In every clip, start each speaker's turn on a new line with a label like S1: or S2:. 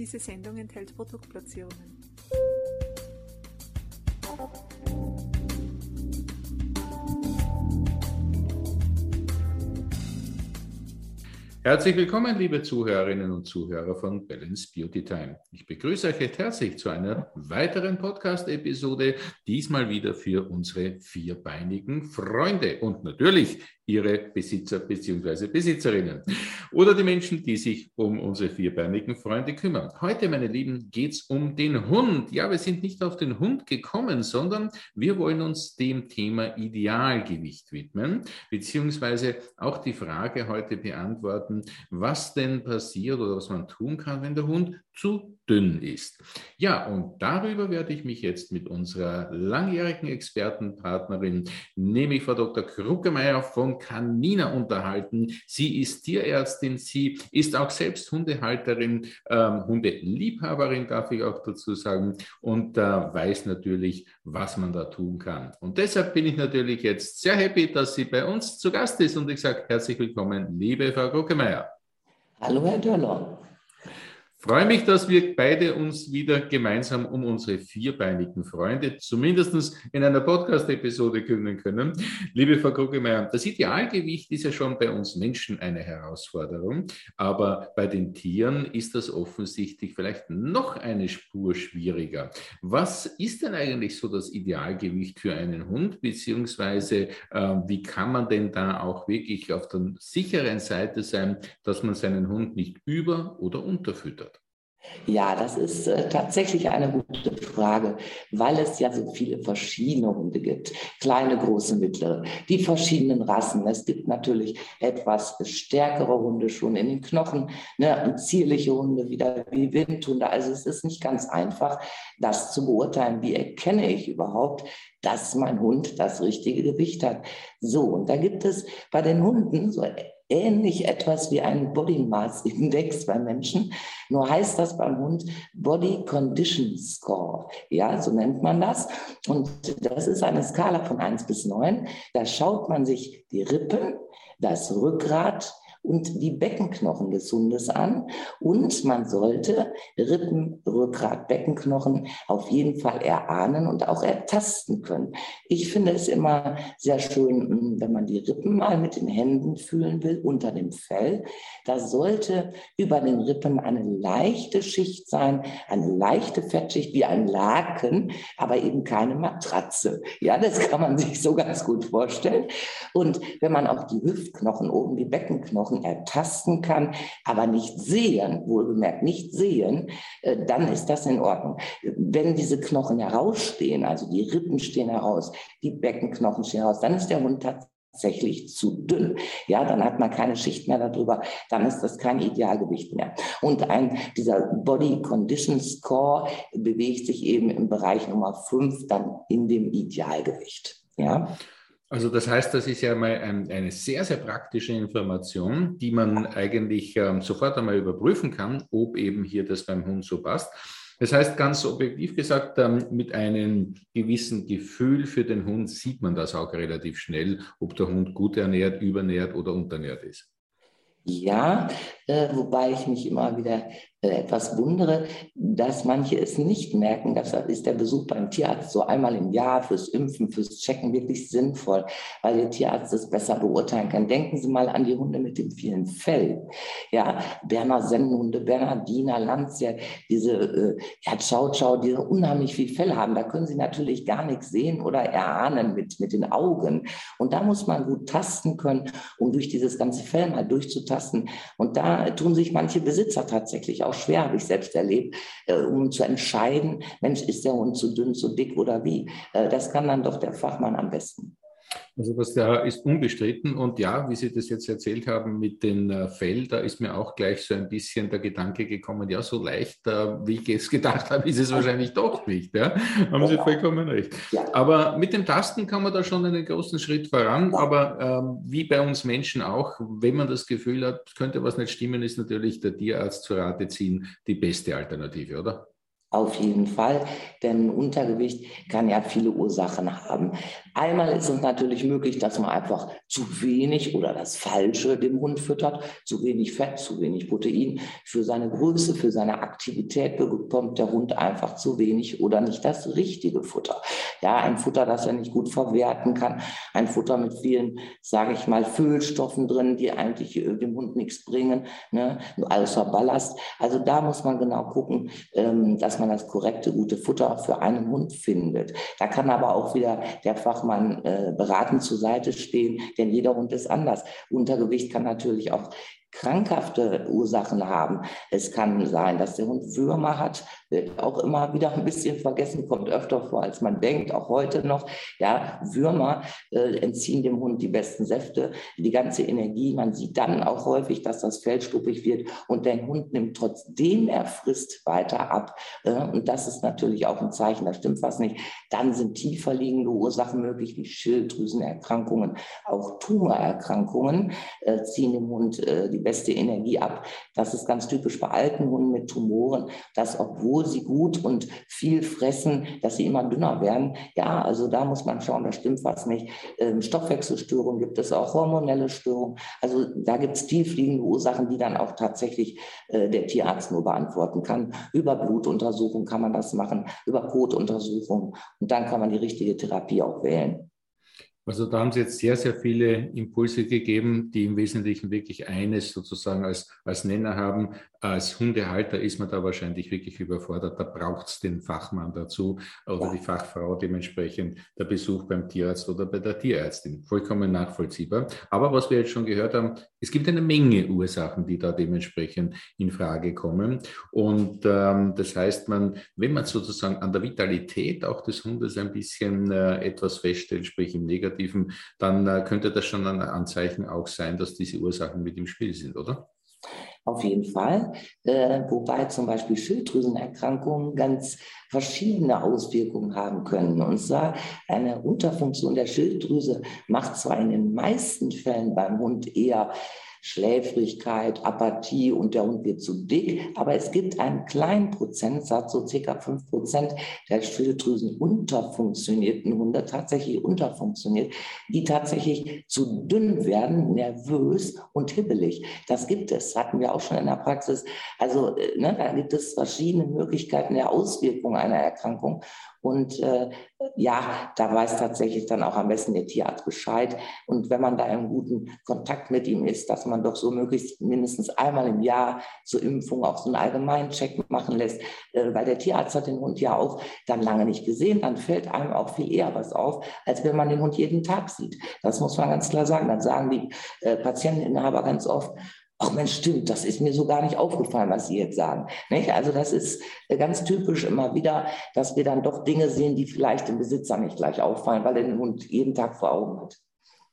S1: Diese Sendung enthält Produktplatzierungen.
S2: Herzlich willkommen, liebe Zuhörerinnen und Zuhörer von Balance Beauty Time. Ich begrüße euch herzlich zu einer weiteren Podcast-Episode, diesmal wieder für unsere vierbeinigen Freunde und natürlich ihre Besitzer bzw. Besitzerinnen oder die Menschen, die sich um unsere vierbeinigen Freunde kümmern. Heute, meine Lieben, geht es um den Hund. Ja, wir sind nicht auf den Hund gekommen, sondern wir wollen uns dem Thema Idealgewicht widmen, beziehungsweise auch die Frage heute beantworten, was denn passiert oder was man tun kann, wenn der Hund zu dünn ist. Ja, und darüber werde ich mich jetzt mit unserer langjährigen Expertenpartnerin, nämlich Frau Dr. Kruckemeyer von Canina unterhalten. Sie ist Tierärztin, sie ist auch selbst Hundehalterin, ähm, Hundeliebhaberin, darf ich auch dazu sagen, und äh, weiß natürlich, was man da tun kann. Und deshalb bin ich natürlich jetzt sehr happy, dass sie bei uns zu Gast ist und ich sage herzlich willkommen, liebe Frau Kruckemeyer.
S3: Hallo, Herr Döller.
S2: Freue mich, dass wir beide uns wieder gemeinsam um unsere vierbeinigen Freunde zumindest in einer Podcast-Episode kümmern können. Liebe Frau Kruggemeier, das Idealgewicht ist ja schon bei uns Menschen eine Herausforderung, aber bei den Tieren ist das offensichtlich vielleicht noch eine Spur schwieriger. Was ist denn eigentlich so das Idealgewicht für einen Hund, beziehungsweise äh, wie kann man denn da auch wirklich auf der sicheren Seite sein, dass man seinen Hund nicht über- oder unterfüttert?
S3: Ja, das ist äh, tatsächlich eine gute Frage, weil es ja so viele verschiedene Hunde gibt. Kleine, große, mittlere, die verschiedenen Rassen. Es gibt natürlich etwas stärkere Hunde schon in den Knochen ne, und zierliche Hunde wieder wie Windhunde. Also es ist nicht ganz einfach, das zu beurteilen. Wie erkenne ich überhaupt, dass mein Hund das richtige Gewicht hat? So, und da gibt es bei den Hunden so ähnlich etwas wie ein Body Mass Index bei Menschen. Nur heißt das beim Hund Body Condition Score. Ja, so nennt man das. Und das ist eine Skala von 1 bis 9. Da schaut man sich die Rippen, das Rückgrat, und die Beckenknochen des Hundes an. Und man sollte Rippen, Rückgrat, Beckenknochen auf jeden Fall erahnen und auch ertasten können. Ich finde es immer sehr schön, hm, wenn man die Rippen mal mit den Händen fühlen will, unter dem Fell. Da sollte über den Rippen eine leichte Schicht sein, eine leichte Fettschicht wie ein Laken, aber eben keine Matratze. Ja, das kann man sich so ganz gut vorstellen. Und wenn man auch die Hüftknochen oben, die Beckenknochen Knochen ertasten kann, aber nicht sehen, wohlgemerkt nicht sehen, äh, dann ist das in Ordnung. Wenn diese Knochen herausstehen, also die Rippen stehen heraus, die Beckenknochen stehen heraus, dann ist der Hund tatsächlich zu dünn. Ja, dann hat man keine Schicht mehr darüber, dann ist das kein Idealgewicht mehr. Und ein, dieser Body Condition Score bewegt sich eben im Bereich Nummer 5 dann in dem Idealgewicht. Ja.
S2: Also das heißt, das ist ja mal ein, eine sehr, sehr praktische Information, die man eigentlich ähm, sofort einmal überprüfen kann, ob eben hier das beim Hund so passt. Das heißt, ganz objektiv gesagt, ähm, mit einem gewissen Gefühl für den Hund sieht man das auch relativ schnell, ob der Hund gut ernährt, übernährt oder unternährt ist.
S3: Ja, äh, wobei ich mich immer wieder etwas wundere, dass manche es nicht merken. Deshalb ist der Besuch beim Tierarzt so einmal im Jahr fürs Impfen, fürs Checken wirklich sinnvoll, weil der Tierarzt es besser beurteilen kann. Denken Sie mal an die Hunde mit dem vielen Fell. Ja, Berner Sennenhunde, Bernardiner, Landser, diese äh, ja, Chow Chow, die unheimlich viel Fell haben. Da können Sie natürlich gar nichts sehen oder erahnen mit, mit den Augen. Und da muss man gut tasten können, um durch dieses ganze Fell mal durchzutasten. Und da tun sich manche Besitzer tatsächlich auch auch schwer, habe ich selbst erlebt, äh, um zu entscheiden, Mensch, ist der Hund zu dünn, zu dick oder wie. Äh, das kann dann doch der Fachmann am besten.
S2: Also das da ist unbestritten. Und ja, wie Sie das jetzt erzählt haben mit den äh, Fell, da ist mir auch gleich so ein bisschen der Gedanke gekommen, ja, so leicht, äh, wie ich es gedacht habe, ist es wahrscheinlich doch nicht. Ja? Haben Sie vollkommen recht. Aber mit dem Tasten kann man da schon einen großen Schritt voran. Aber ähm, wie bei uns Menschen auch, wenn man das Gefühl hat, könnte was nicht stimmen, ist natürlich der Tierarzt zu Rate ziehen die beste Alternative, oder?
S3: Auf jeden Fall, denn Untergewicht kann ja viele Ursachen haben. Einmal ist es natürlich möglich, dass man einfach zu wenig oder das Falsche dem Hund füttert, zu wenig Fett, zu wenig Protein. Für seine Größe, für seine Aktivität bekommt der Hund einfach zu wenig oder nicht das richtige Futter. Ja, ein Futter, das er nicht gut verwerten kann, ein Futter mit vielen, sage ich mal, Füllstoffen drin, die eigentlich äh, dem Hund nichts bringen, ne? außer Ballast. Also da muss man genau gucken, ähm, dass man das korrekte, gute Futter für einen Hund findet. Da kann aber auch wieder der Fachmann äh, beratend zur Seite stehen, denn jeder Hund ist anders. Untergewicht kann natürlich auch krankhafte Ursachen haben. Es kann sein, dass der Hund Würmer hat, auch immer wieder ein bisschen vergessen, kommt öfter vor, als man denkt, auch heute noch. Ja, Würmer äh, entziehen dem Hund die besten Säfte, die ganze Energie. Man sieht dann auch häufig, dass das Fell struppig wird und der Hund nimmt trotzdem er frisst weiter ab. Äh, und das ist natürlich auch ein Zeichen, da stimmt was nicht. Dann sind tiefer liegende Ursachen möglich, wie Schilddrüsenerkrankungen, auch Tumorerkrankungen äh, ziehen dem Hund äh, die beste Energie ab. Das ist ganz typisch bei alten Hunden mit Tumoren, dass obwohl sie gut und viel fressen, dass sie immer dünner werden. Ja, also da muss man schauen, da stimmt was nicht. Ähm, Stoffwechselstörungen gibt es auch, hormonelle Störungen. Also da gibt es tiefliegende Ursachen, die dann auch tatsächlich äh, der Tierarzt nur beantworten kann. Über Blutuntersuchung kann man das machen, über Kotuntersuchung und dann kann man die richtige Therapie auch wählen.
S2: Also da haben Sie jetzt sehr, sehr viele Impulse gegeben, die im Wesentlichen wirklich eines sozusagen als, als Nenner haben. Als Hundehalter ist man da wahrscheinlich wirklich überfordert. Da braucht es den Fachmann dazu oder die Fachfrau dementsprechend der Besuch beim Tierarzt oder bei der Tierärztin. Vollkommen nachvollziehbar. Aber was wir jetzt schon gehört haben, es gibt eine Menge Ursachen, die da dementsprechend in Frage kommen. Und ähm, das heißt, man, wenn man sozusagen an der Vitalität auch des Hundes ein bisschen äh, etwas feststellt, sprich im Negativen, Negativen, dann äh, könnte das schon ein Anzeichen auch sein, dass diese Ursachen mit im Spiel sind, oder?
S3: Auf jeden Fall, äh, wobei zum Beispiel Schilddrüsenerkrankungen ganz verschiedene Auswirkungen haben können. Und zwar eine Unterfunktion der Schilddrüse macht zwar in den meisten Fällen beim Hund eher Schläfrigkeit, Apathie und der Hund wird zu dick. Aber es gibt einen kleinen Prozentsatz, so circa fünf Prozent der Schilddrüsen unterfunktionierten Hunde, tatsächlich unterfunktioniert, die tatsächlich zu dünn werden, nervös und hibbelig. Das gibt es, hatten wir auch schon in der Praxis. Also äh, ne, da gibt es verschiedene Möglichkeiten der Auswirkung einer Erkrankung. Und äh, ja, da weiß tatsächlich dann auch am besten der Tierarzt Bescheid. Und wenn man da in guten Kontakt mit ihm ist, dass man doch so möglichst mindestens einmal im Jahr zur Impfung auch so einen Allgemeincheck machen lässt, äh, weil der Tierarzt hat den Hund ja auch dann lange nicht gesehen, dann fällt einem auch viel eher was auf, als wenn man den Hund jeden Tag sieht. Das muss man ganz klar sagen. Dann sagen die äh, Patienteninhaber ganz oft, ach Mensch, stimmt, das ist mir so gar nicht aufgefallen, was Sie jetzt sagen. Nicht? Also das ist äh, ganz typisch immer wieder, dass wir dann doch Dinge sehen, die vielleicht dem Besitzer nicht gleich auffallen, weil er den Hund jeden Tag vor Augen hat.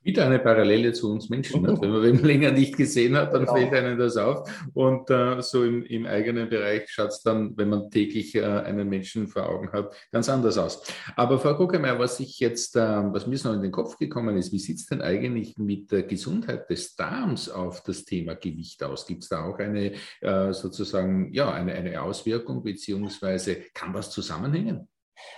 S2: Wieder eine Parallele zu uns Menschen. Ne? Wenn man ihn länger nicht gesehen hat, dann genau. fällt einem das auf. Und äh, so im, im, eigenen Bereich schaut es dann, wenn man täglich äh, einen Menschen vor Augen hat, ganz anders aus. Aber Frau Guckemeyer, was ich jetzt, äh, was mir so in den Kopf gekommen ist, wie sieht es denn eigentlich mit der Gesundheit des Darms auf das Thema Gewicht aus? Gibt es da auch eine äh, sozusagen, ja, eine, eine Auswirkung, beziehungsweise kann das zusammenhängen?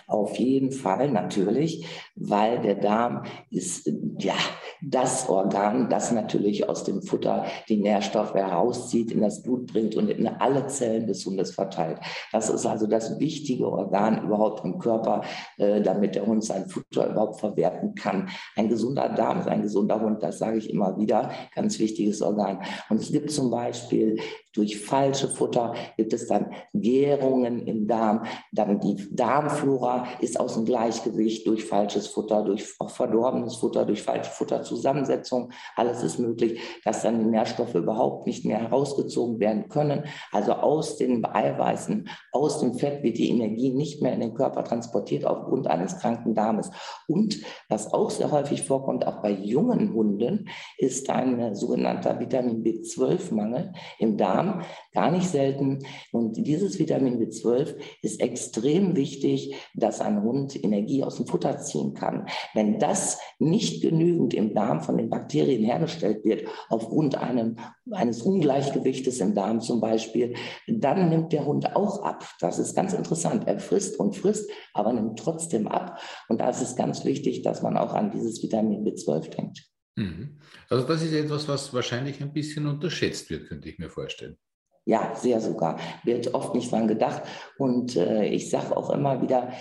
S3: Auf jeden Fall natürlich, weil der Darm ist ja das Organ, das natürlich aus dem Futter die Nährstoffe herauszieht, in das Blut bringt und in alle Zellen des Hundes verteilt. Das ist also das wichtige Organ überhaupt im Körper, äh, damit der Hund sein Futter überhaupt verwerten kann. Ein gesunder Darm ist ein gesunder Hund, das sage ich immer wieder, ganz wichtiges Organ. Und es gibt zum Beispiel durch falsche Futter gibt es dann Gärungen im Darm, dann die Darmflora ist aus dem Gleichgewicht durch falsches Futter, durch verdorbenes Futter, durch falsche Futterzusammensetzung. Alles ist möglich, dass dann die Nährstoffe überhaupt nicht mehr herausgezogen werden können. Also aus den Eiweißen, aus dem Fett wird die Energie nicht mehr in den Körper transportiert aufgrund eines kranken Darmes. Und was auch sehr häufig vorkommt, auch bei jungen Hunden, ist ein sogenannter Vitamin B12-Mangel im Darm Darm, gar nicht selten. Und dieses Vitamin B12 ist extrem wichtig, dass ein Hund Energie aus dem Futter ziehen kann. Wenn das nicht genügend im Darm von den Bakterien hergestellt wird, aufgrund einem, eines Ungleichgewichtes im Darm zum Beispiel, dann nimmt der Hund auch ab. Das ist ganz interessant. Er frisst und frisst, aber nimmt trotzdem ab. Und da ist es ganz wichtig, dass man auch an dieses Vitamin B12 denkt.
S2: Mhm. Also das ist etwas, was wahrscheinlich ein bisschen unterschätzt wird, könnte ich mir vorstellen.
S3: Ja, sehr sogar. Wird oft nicht dran gedacht. Und äh, ich sage auch immer wieder,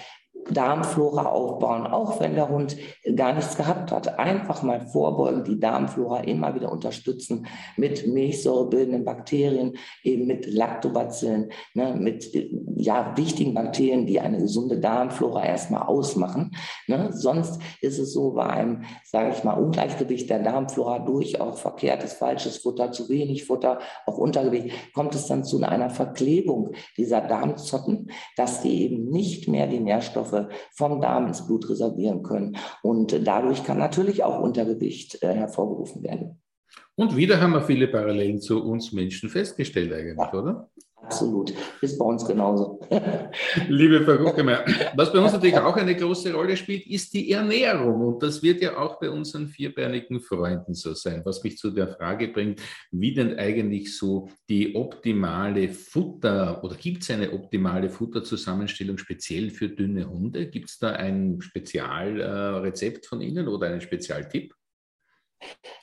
S3: Darmflora aufbauen, auch wenn der Hund gar nichts gehabt hat. Einfach mal vorbeugen, die Darmflora immer wieder unterstützen mit milchsäurebildenden Bakterien, eben mit Lactobacillen, ne, mit ja, wichtigen Bakterien, die eine gesunde Darmflora erstmal ausmachen. Ne. Sonst ist es so bei einem, sage ich mal, Ungleichgewicht der Darmflora durch auch verkehrtes, falsches Futter, zu wenig Futter, auch Untergewicht, kommt es dann zu einer Verklebung dieser Darmzotten, dass die eben nicht mehr die Nährstoffe vom Darm ins Blut reservieren können. Und dadurch kann natürlich auch Untergewicht äh, hervorgerufen werden.
S2: Und wieder haben wir viele Parallelen zu uns Menschen festgestellt eigentlich, ja. oder?
S3: Absolut. Ist bei uns genauso.
S2: Liebe Frau Guckemeyer, was bei uns natürlich auch eine große Rolle spielt, ist die Ernährung. Und das wird ja auch bei unseren vierbeinigen Freunden so sein. Was mich zu der Frage bringt, wie denn eigentlich so die optimale Futter oder gibt es eine optimale Futterzusammenstellung speziell für dünne Hunde? Gibt es da ein Spezialrezept von Ihnen oder einen Spezialtipp?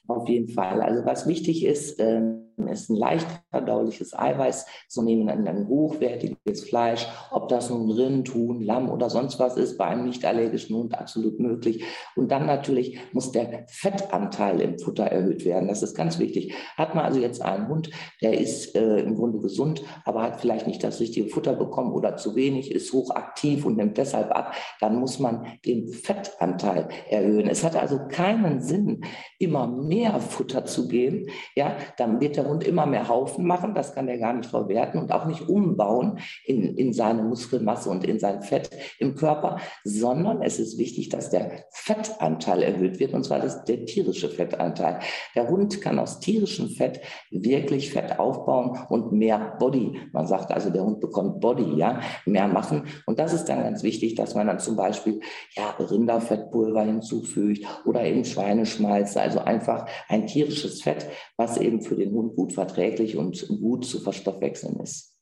S3: Auf jeden Fall. Also was wichtig ist, ähm, ist ein leicht verdauliches Eiweiß zu nehmen, ein, hochwertiges Fleisch, ob das nun Rind, Huhn, Lamm oder sonst was ist, bei einem nicht allergischen Hund absolut möglich. Und dann natürlich muss der Fettanteil im Futter erhöht werden. Das ist ganz wichtig. Hat man also jetzt einen Hund, der ist äh, im Grunde gesund, aber hat vielleicht nicht das richtige Futter bekommen oder zu wenig, ist hochaktiv und nimmt deshalb ab, dann muss man den Fettanteil erhöhen. Es hat also keinen Sinn, immer mehr Futter zu geben. Ja, dann wird der Hund immer mehr Haufen machen, das kann er gar nicht verwerten und auch nicht umbauen in, in seine Muskelmasse und in sein Fett im Körper, sondern es ist wichtig, dass der Fettanteil erhöht wird, und zwar das, der tierische Fettanteil. Der Hund kann aus tierischem Fett wirklich Fett aufbauen und mehr Body, man sagt also, der Hund bekommt Body, ja, mehr machen. Und das ist dann ganz wichtig, dass man dann zum Beispiel ja, Rinderfettpulver hinzufügt oder eben Schweineschmalz, also einfach ein tierisches Fett, was eben für den Hund gut verträglich und gut zu verstoffwechseln ist.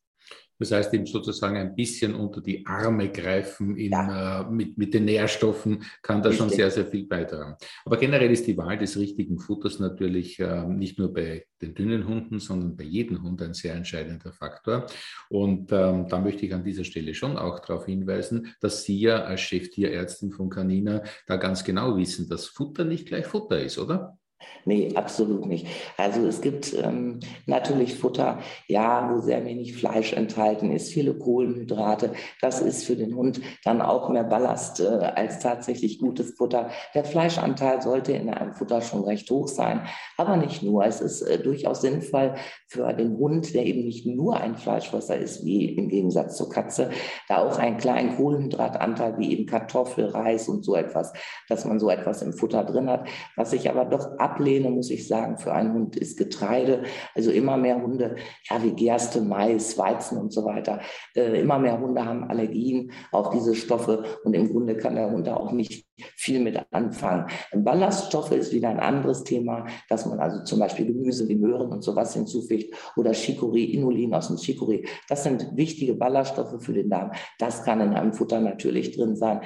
S2: Das heißt, eben sozusagen ein bisschen unter die Arme greifen in, ja. äh, mit, mit den Nährstoffen kann da Richtig. schon sehr, sehr viel beitragen. Aber generell ist die Wahl des richtigen Futters natürlich äh, nicht nur bei den dünnen Hunden, sondern bei jedem Hund ein sehr entscheidender Faktor. Und ähm, da möchte ich an dieser Stelle schon auch darauf hinweisen, dass Sie ja als Cheftierärztin von Canina da ganz genau wissen, dass Futter nicht gleich Futter ist, oder?
S3: Nee, absolut nicht. Also es gibt ähm, natürlich Futter, ja, wo sehr wenig Fleisch enthalten ist, viele Kohlenhydrate. Das ist für den Hund dann auch mehr Ballast äh, als tatsächlich gutes Futter. Der Fleischanteil sollte in einem Futter schon recht hoch sein, aber nicht nur. Es ist äh, durchaus sinnvoll für den Hund, der eben nicht nur ein Fleischfresser ist, wie im Gegensatz zur Katze, da auch einen kleinen Kohlenhydratanteil wie eben Kartoffel, Reis und so etwas, dass man so etwas im Futter drin hat, was sich aber doch ab ablehne, muss ich sagen, für einen Hund ist Getreide. Also immer mehr Hunde, ja, wie Gerste, Mais, Weizen und so weiter. Äh, immer mehr Hunde haben Allergien auf diese Stoffe und im Grunde kann der Hund da auch nicht viel mit anfangen. Ballaststoffe ist wieder ein anderes Thema, dass man also zum Beispiel Gemüse wie Möhren und sowas hinzufügt oder Chicorée, Inulin aus dem Chicorée. Das sind wichtige Ballaststoffe für den Darm. Das kann in einem Futter natürlich drin sein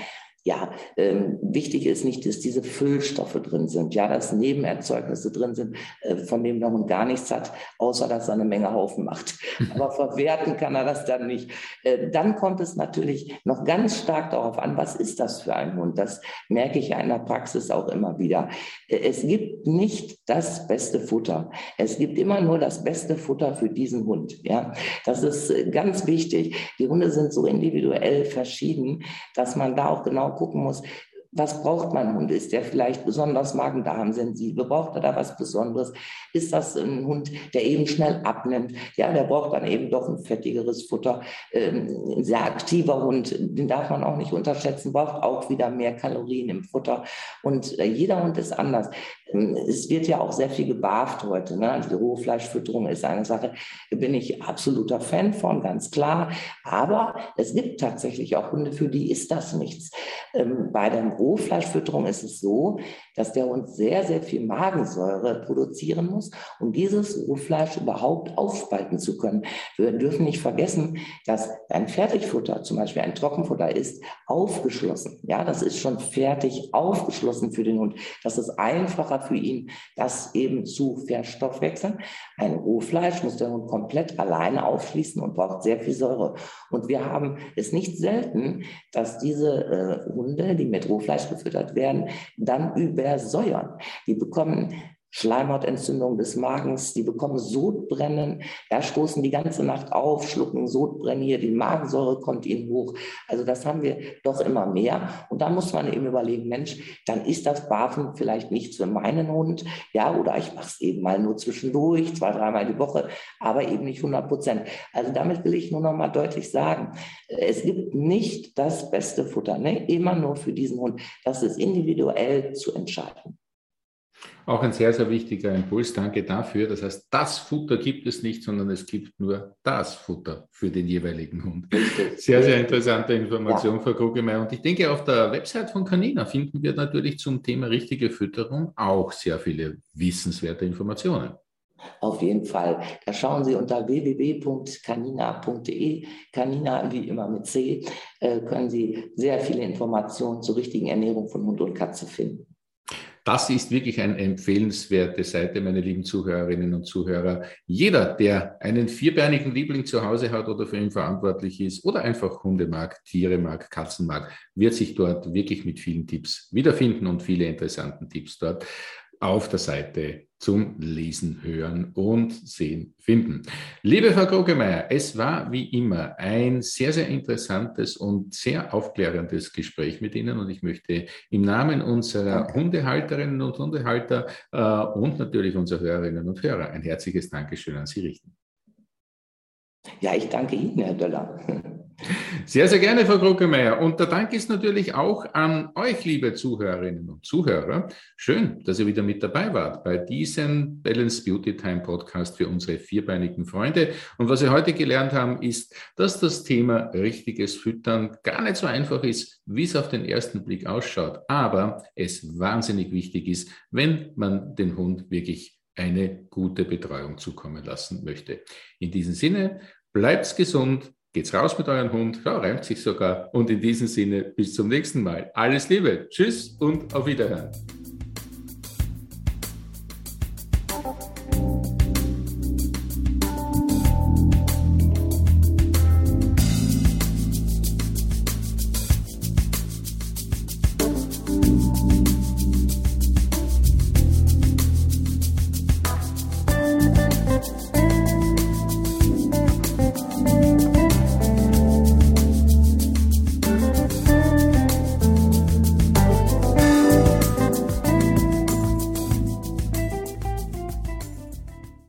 S3: ja, ähm, wichtig ist nicht, dass diese Füllstoffe drin sind, ja, dass Nebenerzeugnisse drin sind, äh, von denen der Hund gar nichts hat, außer dass er eine Menge Haufen macht. Aber verwerten kann er das dann nicht. Äh, dann kommt es natürlich noch ganz stark darauf an, was ist das für ein Hund? Das merke ich ja in der Praxis auch immer wieder. Äh, es gibt nicht das beste Futter. Es gibt immer nur das beste Futter für diesen Hund. Ja, das ist äh, ganz wichtig. Die Hunde sind so individuell verschieden, dass man da auch genau gucken muss, was braucht mein Hund? Ist der vielleicht besonders Magen-Darm-sensibel? Braucht er da was Besonderes? Ist das ein Hund, der eben schnell abnimmt? Ja, der braucht dann eben doch ein fettigeres Futter. Ähm, ein sehr aktiver Hund, den darf man auch nicht unterschätzen, braucht auch wieder mehr Kalorien im Futter. Und äh, jeder Hund ist anders. Ähm, es wird ja auch sehr viel gebarft heute. Ne? Also die Rohfleischfütterung ist eine Sache, bin ich absoluter Fan von, ganz klar. Aber es gibt tatsächlich auch Hunde, für die ist das nichts. Ähm, bei der Rohfleischfütterung ist es so, dass der Hund sehr, sehr viel Magensäure produzieren muss, um dieses Rohfleisch überhaupt aufspalten zu können. Wir dürfen nicht vergessen, dass ein Fertigfutter, zum Beispiel ein Trockenfutter, ist aufgeschlossen. Ja, das ist schon fertig aufgeschlossen für den Hund. Das ist einfacher für ihn, das eben zu verstoffwechseln. Ein Rohfleisch muss der Hund komplett alleine aufschließen und braucht sehr viel Säure. Und wir haben es nicht selten, dass diese äh, Hunde, die mit Rohfleisch gefüttert werden, dann übersäuern. Die bekommen Schleimhautentzündung des Magens, die bekommen Sodbrennen, ja, stoßen die ganze Nacht auf, schlucken Sodbrennen hier, die Magensäure kommt ihnen hoch. Also das haben wir doch immer mehr. Und da muss man eben überlegen, Mensch, dann ist das Barfen vielleicht nichts für meinen Hund, ja, oder ich mache es eben mal nur zwischendurch, zwei, dreimal die Woche, aber eben nicht 100 Prozent. Also damit will ich nur noch mal deutlich sagen, es gibt nicht das beste Futter, ne? immer nur für diesen Hund. Das ist individuell zu entscheiden.
S2: Auch ein sehr, sehr wichtiger Impuls. Danke dafür. Das heißt, das Futter gibt es nicht, sondern es gibt nur das Futter für den jeweiligen Hund. Sehr, sehr interessante Information, ja. Frau Krugemeyer. Und ich denke, auf der Website von Canina finden wir natürlich zum Thema richtige Fütterung auch sehr viele wissenswerte Informationen.
S3: Auf jeden Fall. Da schauen Sie unter www.canina.de, Canina wie immer mit C, äh, können Sie sehr viele Informationen zur richtigen Ernährung von Hund und Katze finden.
S2: Das ist wirklich eine empfehlenswerte Seite, meine lieben Zuhörerinnen und Zuhörer. Jeder, der einen vierbeinigen Liebling zu Hause hat oder für ihn verantwortlich ist oder einfach Hunde mag, Tiere mag, Katzen mag, wird sich dort wirklich mit vielen Tipps wiederfinden und viele interessanten Tipps dort auf der Seite zum Lesen, Hören und Sehen finden. Liebe Frau Krogemeyer, es war wie immer ein sehr, sehr interessantes und sehr aufklärendes Gespräch mit Ihnen und ich möchte im Namen unserer Danke. Hundehalterinnen und Hundehalter äh, und natürlich unserer Hörerinnen und Hörer ein herzliches Dankeschön an Sie richten.
S3: Ja, ich danke Ihnen, Herr Döller.
S2: Sehr, sehr gerne, Frau Kruckemeyer. Und der Dank ist natürlich auch an euch, liebe Zuhörerinnen und Zuhörer. Schön, dass ihr wieder mit dabei wart bei diesem Balance Beauty Time Podcast für unsere vierbeinigen Freunde. Und was wir heute gelernt haben, ist, dass das Thema richtiges Füttern gar nicht so einfach ist, wie es auf den ersten Blick ausschaut. Aber es wahnsinnig wichtig ist, wenn man den Hund wirklich eine gute Betreuung zukommen lassen möchte. In diesem Sinne, bleibt's gesund, Geht's raus mit eurem Hund, ja, reimt sich sogar. Und in diesem Sinne, bis zum nächsten Mal. Alles Liebe, tschüss und auf Wiederhören.